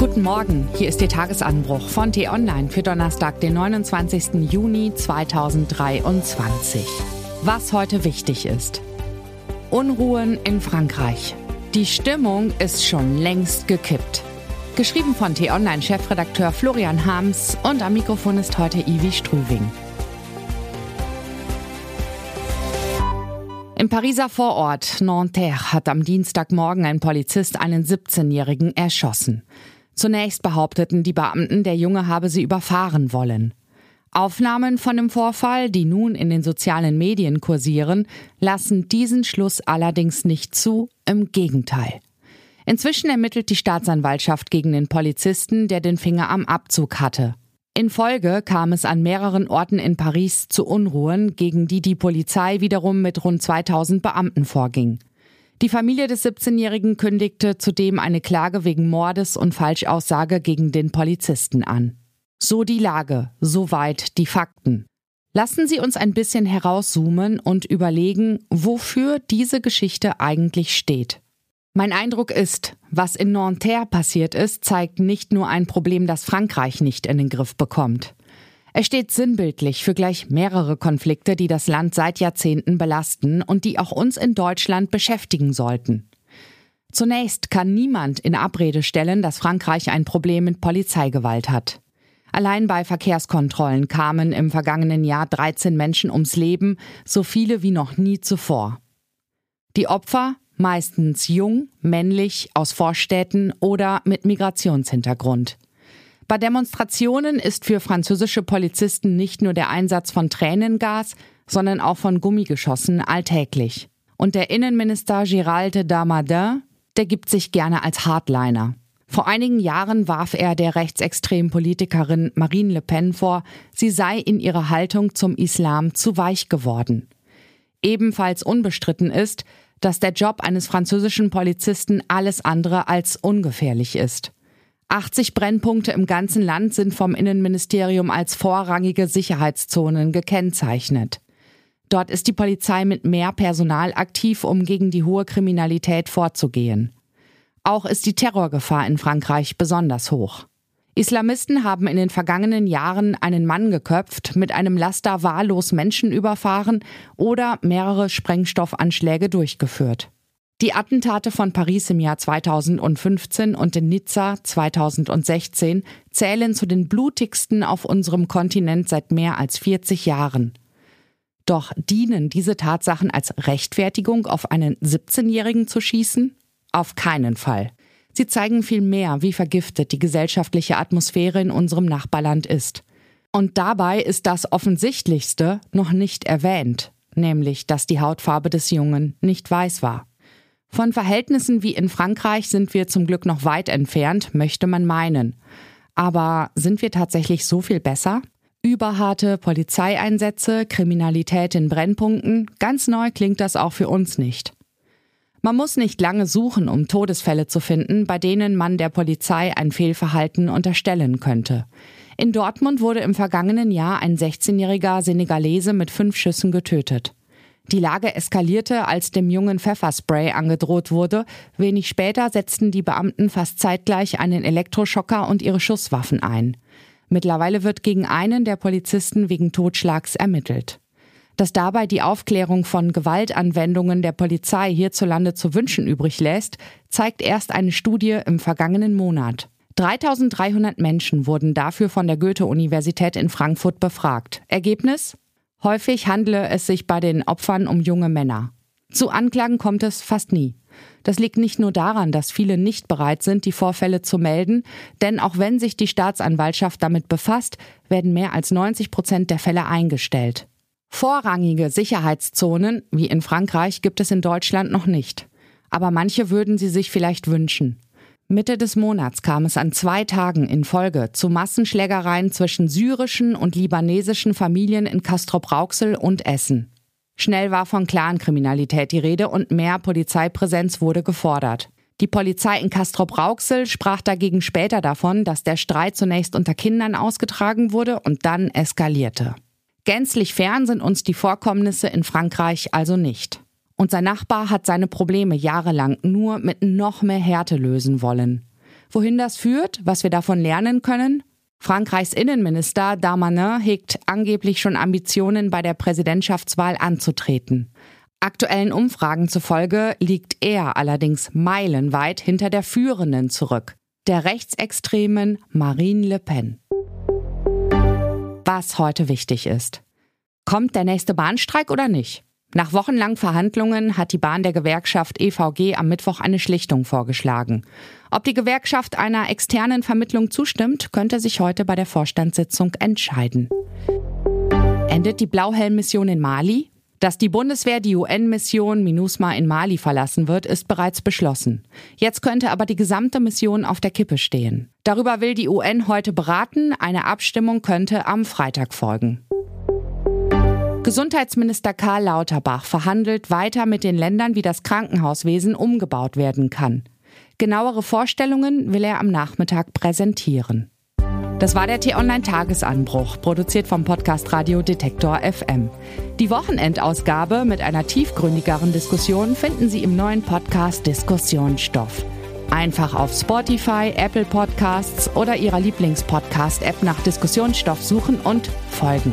Guten Morgen, hier ist Ihr Tagesanbruch von T-Online für Donnerstag, den 29. Juni 2023. Was heute wichtig ist. Unruhen in Frankreich. Die Stimmung ist schon längst gekippt. Geschrieben von T-Online-Chefredakteur Florian Harms und am Mikrofon ist heute Ivi Strüving. Im Pariser Vorort Nanterre hat am Dienstagmorgen ein Polizist einen 17-Jährigen erschossen. Zunächst behaupteten die Beamten, der Junge habe sie überfahren wollen. Aufnahmen von dem Vorfall, die nun in den sozialen Medien kursieren, lassen diesen Schluss allerdings nicht zu, im Gegenteil. Inzwischen ermittelt die Staatsanwaltschaft gegen den Polizisten, der den Finger am Abzug hatte. In Folge kam es an mehreren Orten in Paris zu Unruhen, gegen die die Polizei wiederum mit rund 2000 Beamten vorging. Die Familie des 17-Jährigen kündigte zudem eine Klage wegen Mordes und Falschaussage gegen den Polizisten an. So die Lage, soweit die Fakten. Lassen Sie uns ein bisschen herauszoomen und überlegen, wofür diese Geschichte eigentlich steht. Mein Eindruck ist, was in Nanterre passiert ist, zeigt nicht nur ein Problem, das Frankreich nicht in den Griff bekommt. Es steht sinnbildlich für gleich mehrere Konflikte, die das Land seit Jahrzehnten belasten und die auch uns in Deutschland beschäftigen sollten. Zunächst kann niemand in Abrede stellen, dass Frankreich ein Problem mit Polizeigewalt hat. Allein bei Verkehrskontrollen kamen im vergangenen Jahr 13 Menschen ums Leben, so viele wie noch nie zuvor. Die Opfer meistens jung, männlich, aus Vorstädten oder mit Migrationshintergrund. Bei Demonstrationen ist für französische Polizisten nicht nur der Einsatz von Tränengas, sondern auch von Gummigeschossen alltäglich. Und der Innenminister Gérald Darmadin, der gibt sich gerne als Hardliner. Vor einigen Jahren warf er der rechtsextremen Politikerin Marine Le Pen vor, sie sei in ihrer Haltung zum Islam zu weich geworden. Ebenfalls unbestritten ist, dass der Job eines französischen Polizisten alles andere als ungefährlich ist. 80 Brennpunkte im ganzen Land sind vom Innenministerium als vorrangige Sicherheitszonen gekennzeichnet. Dort ist die Polizei mit mehr Personal aktiv, um gegen die hohe Kriminalität vorzugehen. Auch ist die Terrorgefahr in Frankreich besonders hoch. Islamisten haben in den vergangenen Jahren einen Mann geköpft, mit einem Laster wahllos Menschen überfahren oder mehrere Sprengstoffanschläge durchgeführt. Die Attentate von Paris im Jahr 2015 und in Nizza 2016 zählen zu den blutigsten auf unserem Kontinent seit mehr als 40 Jahren. Doch dienen diese Tatsachen als Rechtfertigung, auf einen 17-Jährigen zu schießen? Auf keinen Fall. Sie zeigen vielmehr, wie vergiftet die gesellschaftliche Atmosphäre in unserem Nachbarland ist. Und dabei ist das Offensichtlichste noch nicht erwähnt, nämlich dass die Hautfarbe des Jungen nicht weiß war. Von Verhältnissen wie in Frankreich sind wir zum Glück noch weit entfernt, möchte man meinen. Aber sind wir tatsächlich so viel besser? Überharte Polizeieinsätze, Kriminalität in Brennpunkten, ganz neu klingt das auch für uns nicht. Man muss nicht lange suchen, um Todesfälle zu finden, bei denen man der Polizei ein Fehlverhalten unterstellen könnte. In Dortmund wurde im vergangenen Jahr ein 16-jähriger Senegalese mit fünf Schüssen getötet. Die Lage eskalierte, als dem Jungen Pfefferspray angedroht wurde. Wenig später setzten die Beamten fast zeitgleich einen Elektroschocker und ihre Schusswaffen ein. Mittlerweile wird gegen einen der Polizisten wegen Totschlags ermittelt. Dass dabei die Aufklärung von Gewaltanwendungen der Polizei hierzulande zu wünschen übrig lässt, zeigt erst eine Studie im vergangenen Monat. 3300 Menschen wurden dafür von der Goethe-Universität in Frankfurt befragt. Ergebnis? Häufig handle es sich bei den Opfern um junge Männer. Zu Anklagen kommt es fast nie. Das liegt nicht nur daran, dass viele nicht bereit sind, die Vorfälle zu melden, denn auch wenn sich die Staatsanwaltschaft damit befasst, werden mehr als 90 Prozent der Fälle eingestellt. Vorrangige Sicherheitszonen, wie in Frankreich, gibt es in Deutschland noch nicht. Aber manche würden sie sich vielleicht wünschen. Mitte des Monats kam es an zwei Tagen in Folge zu Massenschlägereien zwischen syrischen und libanesischen Familien in Castrop-Rauxel und Essen. Schnell war von Clankriminalität die Rede und mehr Polizeipräsenz wurde gefordert. Die Polizei in Castrop-Rauxel sprach dagegen später davon, dass der Streit zunächst unter Kindern ausgetragen wurde und dann eskalierte. Gänzlich fern sind uns die Vorkommnisse in Frankreich also nicht. Und sein Nachbar hat seine Probleme jahrelang nur mit noch mehr Härte lösen wollen. Wohin das führt, was wir davon lernen können? Frankreichs Innenminister Darmanin hegt angeblich schon Ambitionen, bei der Präsidentschaftswahl anzutreten. Aktuellen Umfragen zufolge liegt er allerdings meilenweit hinter der Führenden zurück, der rechtsextremen Marine Le Pen. Was heute wichtig ist. Kommt der nächste Bahnstreik oder nicht? Nach wochenlangen Verhandlungen hat die Bahn der Gewerkschaft EVG am Mittwoch eine Schlichtung vorgeschlagen. Ob die Gewerkschaft einer externen Vermittlung zustimmt, könnte sich heute bei der Vorstandssitzung entscheiden. Endet die Blauhelm-Mission in Mali? Dass die Bundeswehr die UN-Mission MINUSMA in Mali verlassen wird, ist bereits beschlossen. Jetzt könnte aber die gesamte Mission auf der Kippe stehen. Darüber will die UN heute beraten. Eine Abstimmung könnte am Freitag folgen. Gesundheitsminister Karl Lauterbach verhandelt weiter mit den Ländern, wie das Krankenhauswesen umgebaut werden kann. Genauere Vorstellungen will er am Nachmittag präsentieren. Das war der T-Online-Tagesanbruch, produziert vom Podcast Radio Detektor FM. Die Wochenendausgabe mit einer tiefgründigeren Diskussion finden Sie im neuen Podcast Diskussionsstoff. Einfach auf Spotify, Apple Podcasts oder Ihrer Lieblingspodcast-App nach Diskussionsstoff suchen und folgen.